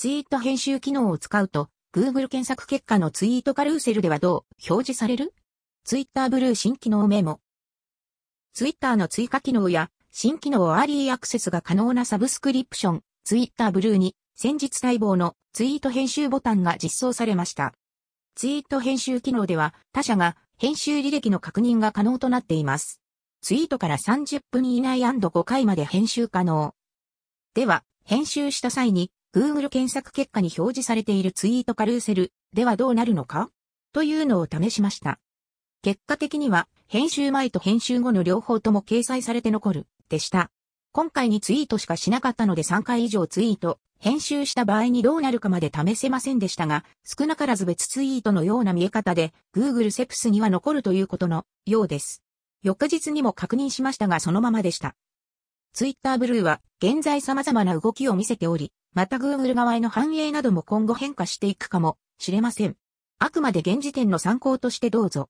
ツイート編集機能を使うと、Google 検索結果のツイートカルーセルではどう表示される ?Twitter ブルー新機能メモ。Twitter の追加機能や新機能アーリーアクセスが可能なサブスクリプション、Twitter ブルーに先日待望のツイート編集ボタンが実装されました。ツイート編集機能では他社が編集履歴の確認が可能となっています。ツイートから30分以内 &5 回まで編集可能。では、編集した際に Google 検索結果に表示されているツイートカルーセルではどうなるのか？というのを試しました。結果的には、編集前と編集後の両方とも掲載されて残る、でした。今回にツイートしかしなかったので3回以上ツイート、編集した場合にどうなるかまで試せませんでしたが、少なからず別ツイートのような見え方で、Google セプスには残るということのようです。翌日にも確認しましたがそのままでした。ツイッターブルーは現在様々な動きを見せており、また Google 側への反映なども今後変化していくかもしれません。あくまで現時点の参考としてどうぞ。